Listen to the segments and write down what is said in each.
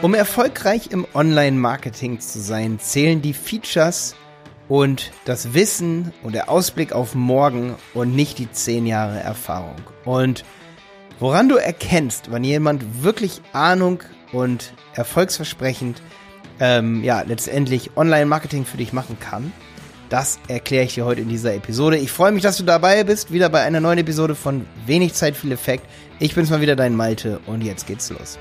Um erfolgreich im Online-Marketing zu sein, zählen die Features und das Wissen und der Ausblick auf morgen und nicht die zehn Jahre Erfahrung. Und woran du erkennst, wann jemand wirklich Ahnung und erfolgsversprechend ähm, ja letztendlich Online-Marketing für dich machen kann, das erkläre ich dir heute in dieser Episode. Ich freue mich, dass du dabei bist, wieder bei einer neuen Episode von Wenig Zeit, viel Effekt. Ich bin's mal wieder, dein Malte, und jetzt geht's los.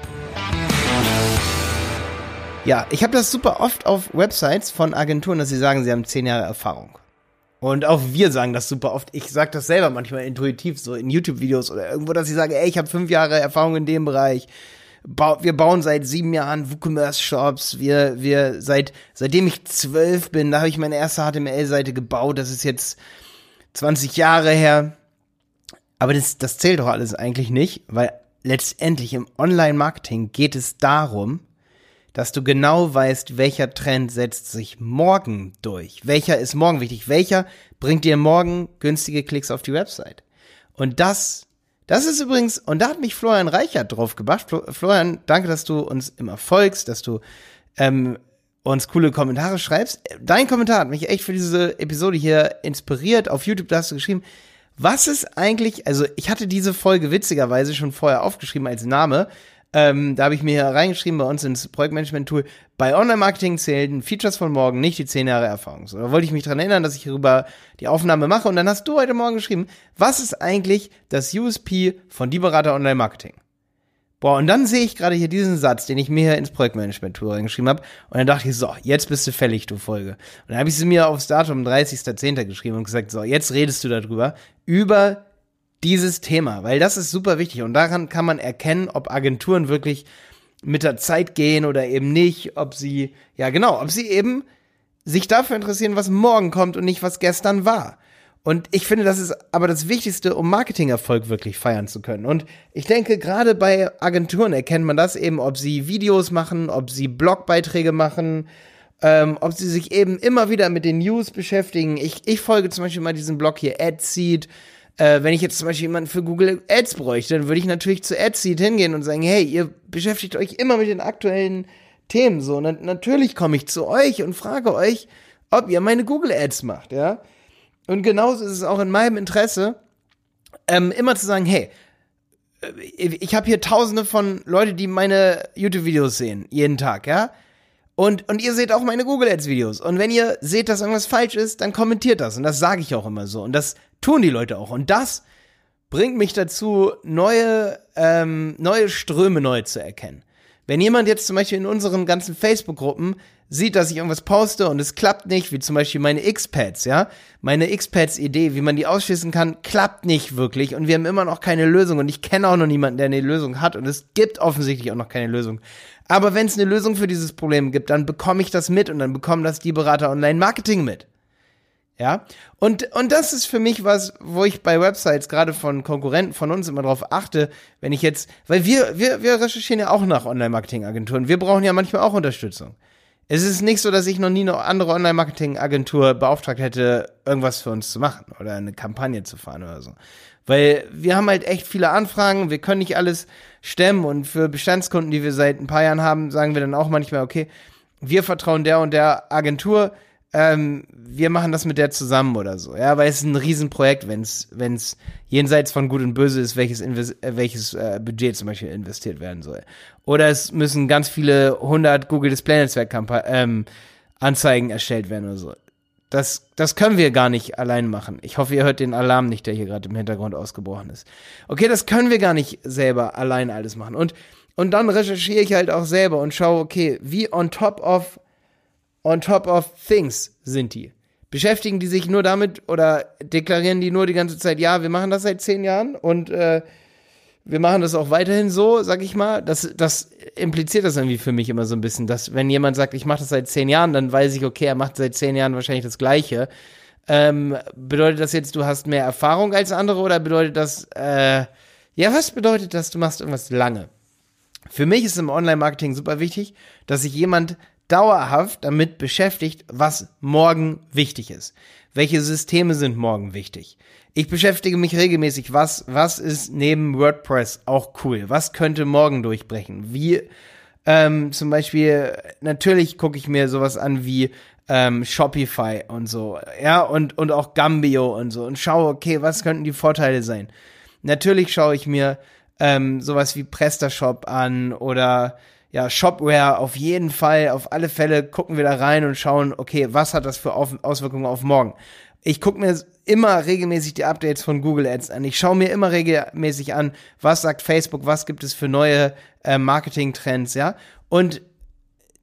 Ja, ich habe das super oft auf Websites von Agenturen, dass sie sagen, sie haben zehn Jahre Erfahrung. Und auch wir sagen das super oft. Ich sage das selber manchmal intuitiv, so in YouTube-Videos oder irgendwo, dass ich sage, ey, ich habe fünf Jahre Erfahrung in dem Bereich. wir bauen seit sieben Jahren WooCommerce-Shops. Wir, wir, seit, seitdem ich zwölf bin, da habe ich meine erste HTML-Seite gebaut. Das ist jetzt 20 Jahre her. Aber das, das zählt doch alles eigentlich nicht, weil letztendlich im Online-Marketing geht es darum, dass du genau weißt, welcher Trend setzt sich morgen durch. Welcher ist morgen wichtig? Welcher bringt dir morgen günstige Klicks auf die Website? Und das, das ist übrigens, und da hat mich Florian Reichert drauf gebracht. Florian, danke, dass du uns immer folgst, dass du ähm, uns coole Kommentare schreibst. Dein Kommentar hat mich echt für diese Episode hier inspiriert. Auf YouTube hast du geschrieben, was ist eigentlich, also ich hatte diese Folge witzigerweise schon vorher aufgeschrieben als Name, ähm, da habe ich mir hier reingeschrieben bei uns ins Projektmanagement-Tool, bei Online-Marketing zählen Features von morgen nicht die 10 Jahre Erfahrung. So, da wollte ich mich dran erinnern, dass ich hierüber die Aufnahme mache und dann hast du heute Morgen geschrieben, was ist eigentlich das USP von Die Berater Online-Marketing? Boah, und dann sehe ich gerade hier diesen Satz, den ich mir hier ins Projektmanagement-Tool reingeschrieben habe. Und dann dachte ich, so, jetzt bist du fällig, du Folge. Und dann habe ich sie mir aufs Datum 30.10. geschrieben und gesagt, so, jetzt redest du darüber, über dieses Thema, weil das ist super wichtig und daran kann man erkennen, ob Agenturen wirklich mit der Zeit gehen oder eben nicht, ob sie, ja genau, ob sie eben sich dafür interessieren, was morgen kommt und nicht, was gestern war. Und ich finde, das ist aber das Wichtigste, um Marketingerfolg wirklich feiern zu können. Und ich denke, gerade bei Agenturen erkennt man das eben, ob sie Videos machen, ob sie Blogbeiträge machen, ähm, ob sie sich eben immer wieder mit den News beschäftigen. Ich, ich folge zum Beispiel mal diesem Blog hier, AdSeed, äh, wenn ich jetzt zum Beispiel jemanden für Google Ads bräuchte, dann würde ich natürlich zu AdSeed hingehen und sagen, hey, ihr beschäftigt euch immer mit den aktuellen Themen so. Und natürlich komme ich zu euch und frage euch, ob ihr meine Google Ads macht, ja. Und genauso ist es auch in meinem Interesse, ähm, immer zu sagen, hey, äh, ich habe hier tausende von Leute, die meine YouTube-Videos sehen, jeden Tag, ja. Und, und ihr seht auch meine Google Ads Videos. Und wenn ihr seht, dass irgendwas falsch ist, dann kommentiert das. Und das sage ich auch immer so. Und das tun die Leute auch. Und das bringt mich dazu, neue, ähm, neue Ströme neu zu erkennen. Wenn jemand jetzt zum Beispiel in unseren ganzen Facebook-Gruppen sieht, dass ich irgendwas poste und es klappt nicht, wie zum Beispiel meine X-Pads, ja, meine X-Pads-Idee, wie man die ausschließen kann, klappt nicht wirklich und wir haben immer noch keine Lösung und ich kenne auch noch niemanden, der eine Lösung hat und es gibt offensichtlich auch noch keine Lösung. Aber wenn es eine Lösung für dieses Problem gibt, dann bekomme ich das mit und dann bekommen das die Berater Online-Marketing mit. Ja, und, und das ist für mich was, wo ich bei Websites gerade von Konkurrenten von uns immer drauf achte, wenn ich jetzt, weil wir, wir, wir recherchieren ja auch nach Online-Marketing-Agenturen. Wir brauchen ja manchmal auch Unterstützung. Es ist nicht so, dass ich noch nie eine andere Online-Marketing-Agentur beauftragt hätte, irgendwas für uns zu machen oder eine Kampagne zu fahren oder so. Weil wir haben halt echt viele Anfragen, wir können nicht alles stemmen und für Bestandskunden, die wir seit ein paar Jahren haben, sagen wir dann auch manchmal, okay, wir vertrauen der und der Agentur, ähm, wir machen das mit der zusammen oder so, ja, weil es ist ein Riesenprojekt, wenn es jenseits von Gut und Böse ist, welches äh, welches äh, Budget zum Beispiel investiert werden soll. Oder es müssen ganz viele 100 Google Display Netzwerk ähm, Anzeigen erstellt werden oder so. Das, das können wir gar nicht allein machen. Ich hoffe, ihr hört den Alarm nicht, der hier gerade im Hintergrund ausgebrochen ist. Okay, das können wir gar nicht selber allein alles machen. Und, und dann recherchiere ich halt auch selber und schaue, okay, wie on top of on top of things sind die. Beschäftigen die sich nur damit oder deklarieren die nur die ganze Zeit, ja, wir machen das seit zehn Jahren und äh, wir machen das auch weiterhin so, sag ich mal. Das, das impliziert das irgendwie für mich immer so ein bisschen, dass wenn jemand sagt, ich mache das seit zehn Jahren, dann weiß ich, okay, er macht seit zehn Jahren wahrscheinlich das Gleiche. Ähm, bedeutet das jetzt, du hast mehr Erfahrung als andere oder bedeutet das, äh, ja, was bedeutet das, du machst irgendwas lange? Für mich ist im Online-Marketing super wichtig, dass sich jemand dauerhaft damit beschäftigt, was morgen wichtig ist. Welche Systeme sind morgen wichtig? Ich beschäftige mich regelmäßig, was, was ist neben WordPress auch cool? Was könnte morgen durchbrechen? Wie, Ähm, zum Beispiel, natürlich gucke ich mir sowas an wie ähm, Shopify und so, ja, und, und auch Gambio und so und schaue, okay, was könnten die Vorteile sein? Natürlich schaue ich mir ähm, sowas wie PrestaShop an oder ja, Shopware auf jeden Fall, auf alle Fälle gucken wir da rein und schauen, okay, was hat das für auf Auswirkungen auf morgen? Ich gucke mir immer regelmäßig die Updates von Google Ads an. Ich schaue mir immer regelmäßig an, was sagt Facebook, was gibt es für neue äh, Marketing-Trends, ja. Und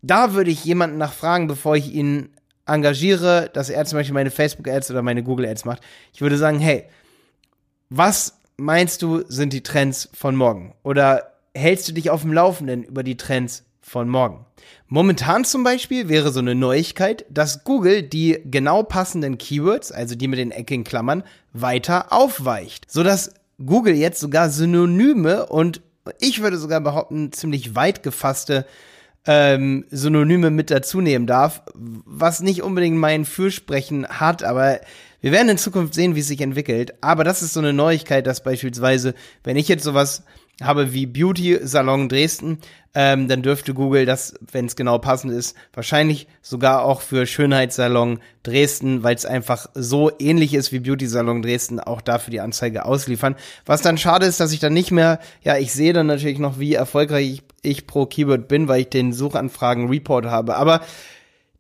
da würde ich jemanden nachfragen, bevor ich ihn engagiere, dass er zum Beispiel meine Facebook-Ads oder meine Google-Ads macht. Ich würde sagen, hey, was meinst du sind die Trends von morgen? Oder hältst du dich auf dem Laufenden über die Trends von morgen? Momentan zum Beispiel wäre so eine Neuigkeit, dass Google die genau passenden Keywords, also die mit den eckigen Klammern, weiter aufweicht, sodass Google jetzt sogar Synonyme und ich würde sogar behaupten, ziemlich weit gefasste ähm, Synonyme mit dazu nehmen darf, was nicht unbedingt mein Fürsprechen hat, aber wir werden in Zukunft sehen, wie es sich entwickelt. Aber das ist so eine Neuigkeit, dass beispielsweise, wenn ich jetzt sowas habe wie Beauty Salon Dresden, ähm, dann dürfte Google das, wenn es genau passend ist, wahrscheinlich sogar auch für Schönheitssalon Dresden, weil es einfach so ähnlich ist wie Beauty Salon Dresden, auch dafür die Anzeige ausliefern. Was dann schade ist, dass ich dann nicht mehr, ja, ich sehe dann natürlich noch, wie erfolgreich ich, ich pro Keyword bin, weil ich den Suchanfragen Report habe. Aber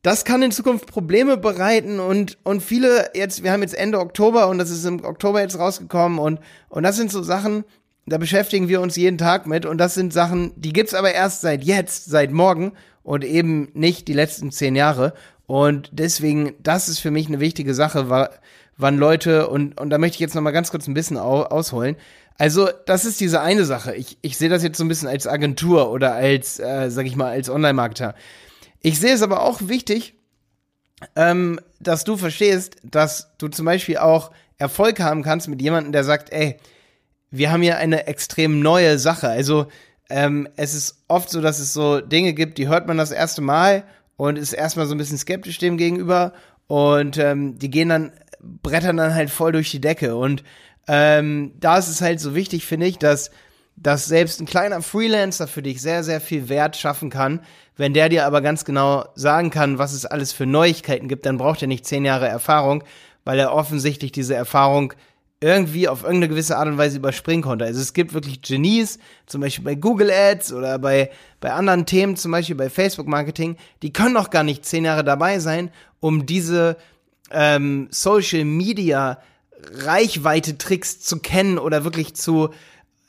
das kann in Zukunft Probleme bereiten und, und viele jetzt, wir haben jetzt Ende Oktober und das ist im Oktober jetzt rausgekommen und, und das sind so Sachen, da beschäftigen wir uns jeden Tag mit und das sind Sachen, die gibt's aber erst seit jetzt, seit morgen und eben nicht die letzten zehn Jahre. Und deswegen, das ist für mich eine wichtige Sache, wann Leute, und, und da möchte ich jetzt nochmal ganz kurz ein bisschen ausholen. Also, das ist diese eine Sache. Ich, ich sehe das jetzt so ein bisschen als Agentur oder als, äh, sag ich mal, als Online-Marketer. Ich sehe es aber auch wichtig, ähm, dass du verstehst, dass du zum Beispiel auch Erfolg haben kannst mit jemandem, der sagt, ey, wir haben hier eine extrem neue Sache. Also ähm, es ist oft so, dass es so Dinge gibt, die hört man das erste Mal und ist erstmal so ein bisschen skeptisch dem gegenüber und ähm, die gehen dann, brettern dann halt voll durch die Decke. Und ähm, da ist es halt so wichtig, finde ich, dass, dass selbst ein kleiner Freelancer für dich sehr, sehr viel Wert schaffen kann. Wenn der dir aber ganz genau sagen kann, was es alles für Neuigkeiten gibt, dann braucht er nicht zehn Jahre Erfahrung, weil er offensichtlich diese Erfahrung irgendwie auf irgendeine gewisse Art und Weise überspringen konnte. Also es gibt wirklich Genies, zum Beispiel bei Google Ads oder bei, bei anderen Themen, zum Beispiel bei Facebook Marketing, die können noch gar nicht zehn Jahre dabei sein, um diese ähm, Social Media Reichweite Tricks zu kennen oder wirklich zu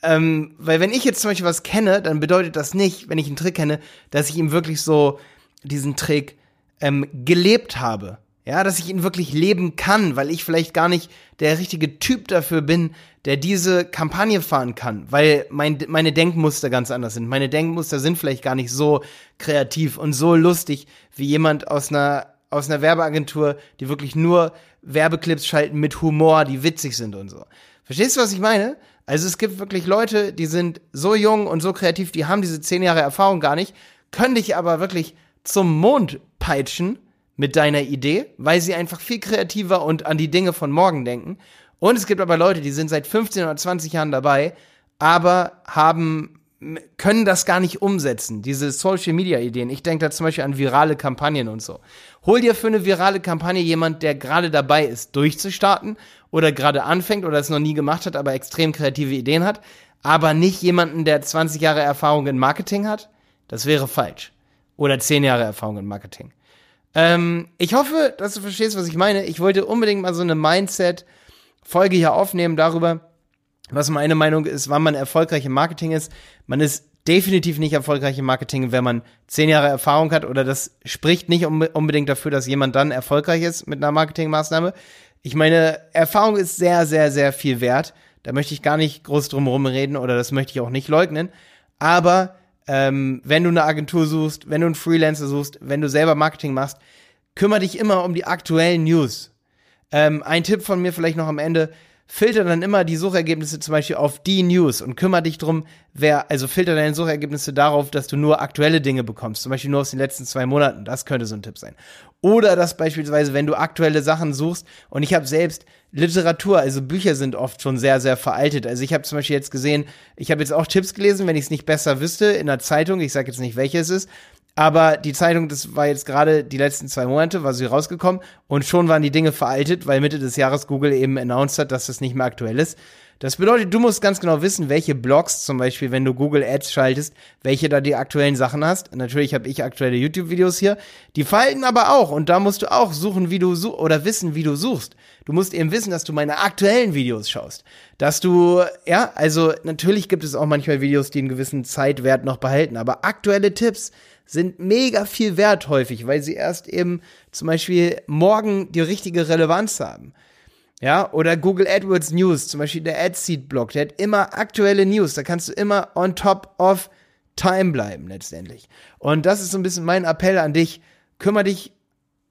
ähm, weil wenn ich jetzt zum Beispiel was kenne, dann bedeutet das nicht, wenn ich einen Trick kenne, dass ich ihm wirklich so diesen Trick ähm, gelebt habe. Ja, dass ich ihn wirklich leben kann, weil ich vielleicht gar nicht der richtige Typ dafür bin, der diese Kampagne fahren kann, weil mein, meine Denkmuster ganz anders sind. Meine Denkmuster sind vielleicht gar nicht so kreativ und so lustig wie jemand aus einer, aus einer Werbeagentur, die wirklich nur Werbeclips schalten mit Humor, die witzig sind und so. Verstehst du, was ich meine? Also es gibt wirklich Leute, die sind so jung und so kreativ, die haben diese zehn Jahre Erfahrung gar nicht, können dich aber wirklich zum Mond peitschen mit deiner Idee, weil sie einfach viel kreativer und an die Dinge von morgen denken. Und es gibt aber Leute, die sind seit 15 oder 20 Jahren dabei, aber haben können das gar nicht umsetzen, diese Social Media Ideen. Ich denke da zum Beispiel an virale Kampagnen und so. Hol dir für eine virale Kampagne jemand, der gerade dabei ist, durchzustarten oder gerade anfängt oder es noch nie gemacht hat, aber extrem kreative Ideen hat, aber nicht jemanden, der 20 Jahre Erfahrung in Marketing hat. Das wäre falsch. Oder 10 Jahre Erfahrung in Marketing. Ähm, ich hoffe, dass du verstehst, was ich meine. Ich wollte unbedingt mal so eine Mindset-Folge hier aufnehmen darüber, was meine Meinung ist, wann man erfolgreich im Marketing ist. Man ist definitiv nicht erfolgreich im Marketing, wenn man zehn Jahre Erfahrung hat oder das spricht nicht unbedingt dafür, dass jemand dann erfolgreich ist mit einer Marketingmaßnahme. Ich meine, Erfahrung ist sehr, sehr, sehr viel wert. Da möchte ich gar nicht groß drum reden oder das möchte ich auch nicht leugnen. Aber ähm, wenn du eine Agentur suchst, wenn du einen Freelancer suchst, wenn du selber Marketing machst, kümmere dich immer um die aktuellen News. Ähm, ein Tipp von mir vielleicht noch am Ende, filter dann immer die Suchergebnisse zum Beispiel auf die News und kümmere dich drum, wer, also filter deine Suchergebnisse darauf, dass du nur aktuelle Dinge bekommst, zum Beispiel nur aus den letzten zwei Monaten. Das könnte so ein Tipp sein. Oder dass beispielsweise, wenn du aktuelle Sachen suchst, und ich habe selbst Literatur, also Bücher sind oft schon sehr, sehr veraltet. Also ich habe zum Beispiel jetzt gesehen, ich habe jetzt auch Tipps gelesen, wenn ich es nicht besser wüsste, in der Zeitung, ich sage jetzt nicht, welche es ist, aber die Zeitung, das war jetzt gerade die letzten zwei Monate, war sie rausgekommen und schon waren die Dinge veraltet, weil Mitte des Jahres Google eben announced hat, dass das nicht mehr aktuell ist. Das bedeutet, du musst ganz genau wissen, welche Blogs zum Beispiel, wenn du Google Ads schaltest, welche da die aktuellen Sachen hast. Natürlich habe ich aktuelle YouTube-Videos hier. Die falten aber auch und da musst du auch suchen, wie du suchst oder wissen, wie du suchst. Du musst eben wissen, dass du meine aktuellen Videos schaust. Dass du, ja, also natürlich gibt es auch manchmal Videos, die einen gewissen Zeitwert noch behalten, aber aktuelle Tipps sind mega viel wert häufig, weil sie erst eben zum Beispiel morgen die richtige Relevanz haben. Ja, oder Google AdWords News, zum Beispiel der AdSeed-Blog, der hat immer aktuelle News, da kannst du immer on top of time bleiben letztendlich. Und das ist so ein bisschen mein Appell an dich, kümmere dich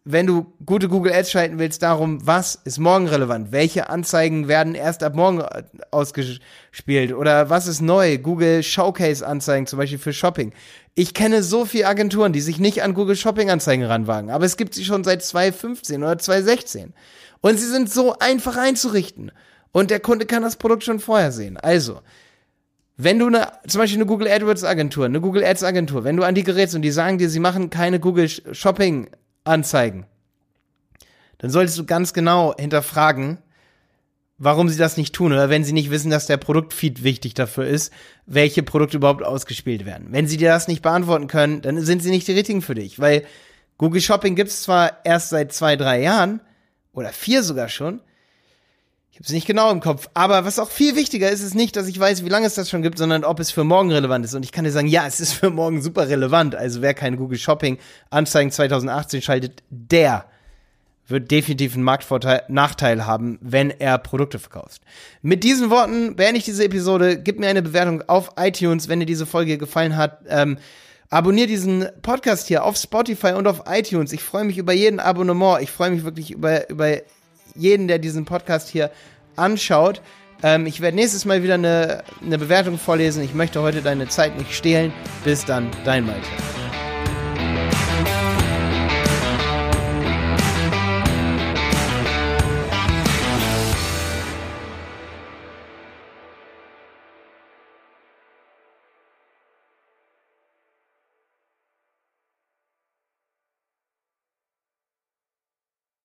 wenn du gute Google Ads schalten willst, darum, was ist morgen relevant? Welche Anzeigen werden erst ab morgen ausgespielt? Oder was ist neu? Google Showcase Anzeigen, zum Beispiel für Shopping. Ich kenne so viele Agenturen, die sich nicht an Google Shopping Anzeigen ranwagen, aber es gibt sie schon seit 2015 oder 2016. Und sie sind so einfach einzurichten. Und der Kunde kann das Produkt schon vorher sehen. Also, wenn du eine, zum Beispiel eine Google AdWords Agentur, eine Google Ads Agentur, wenn du an die gerätst und die sagen dir, sie machen keine Google Shopping anzeigen, dann solltest du ganz genau hinterfragen, warum sie das nicht tun oder wenn sie nicht wissen, dass der Produktfeed wichtig dafür ist, welche Produkte überhaupt ausgespielt werden. Wenn sie dir das nicht beantworten können, dann sind sie nicht die richtigen für dich, weil Google Shopping gibt es zwar erst seit zwei, drei Jahren oder vier sogar schon. Ich habe es nicht genau im Kopf, aber was auch viel wichtiger ist, ist nicht, dass ich weiß, wie lange es das schon gibt, sondern ob es für morgen relevant ist. Und ich kann dir sagen, ja, es ist für morgen super relevant. Also wer keine Google Shopping Anzeigen 2018 schaltet, der wird definitiv einen Marktvorteil, Nachteil haben, wenn er Produkte verkauft. Mit diesen Worten beende ich diese Episode. Gib mir eine Bewertung auf iTunes, wenn dir diese Folge gefallen hat. Ähm, abonnier diesen Podcast hier auf Spotify und auf iTunes. Ich freue mich über jeden Abonnement. Ich freue mich wirklich über, über jeden, der diesen Podcast hier anschaut. Ähm, ich werde nächstes Mal wieder eine, eine Bewertung vorlesen. Ich möchte heute deine Zeit nicht stehlen. Bis dann, dein Malte.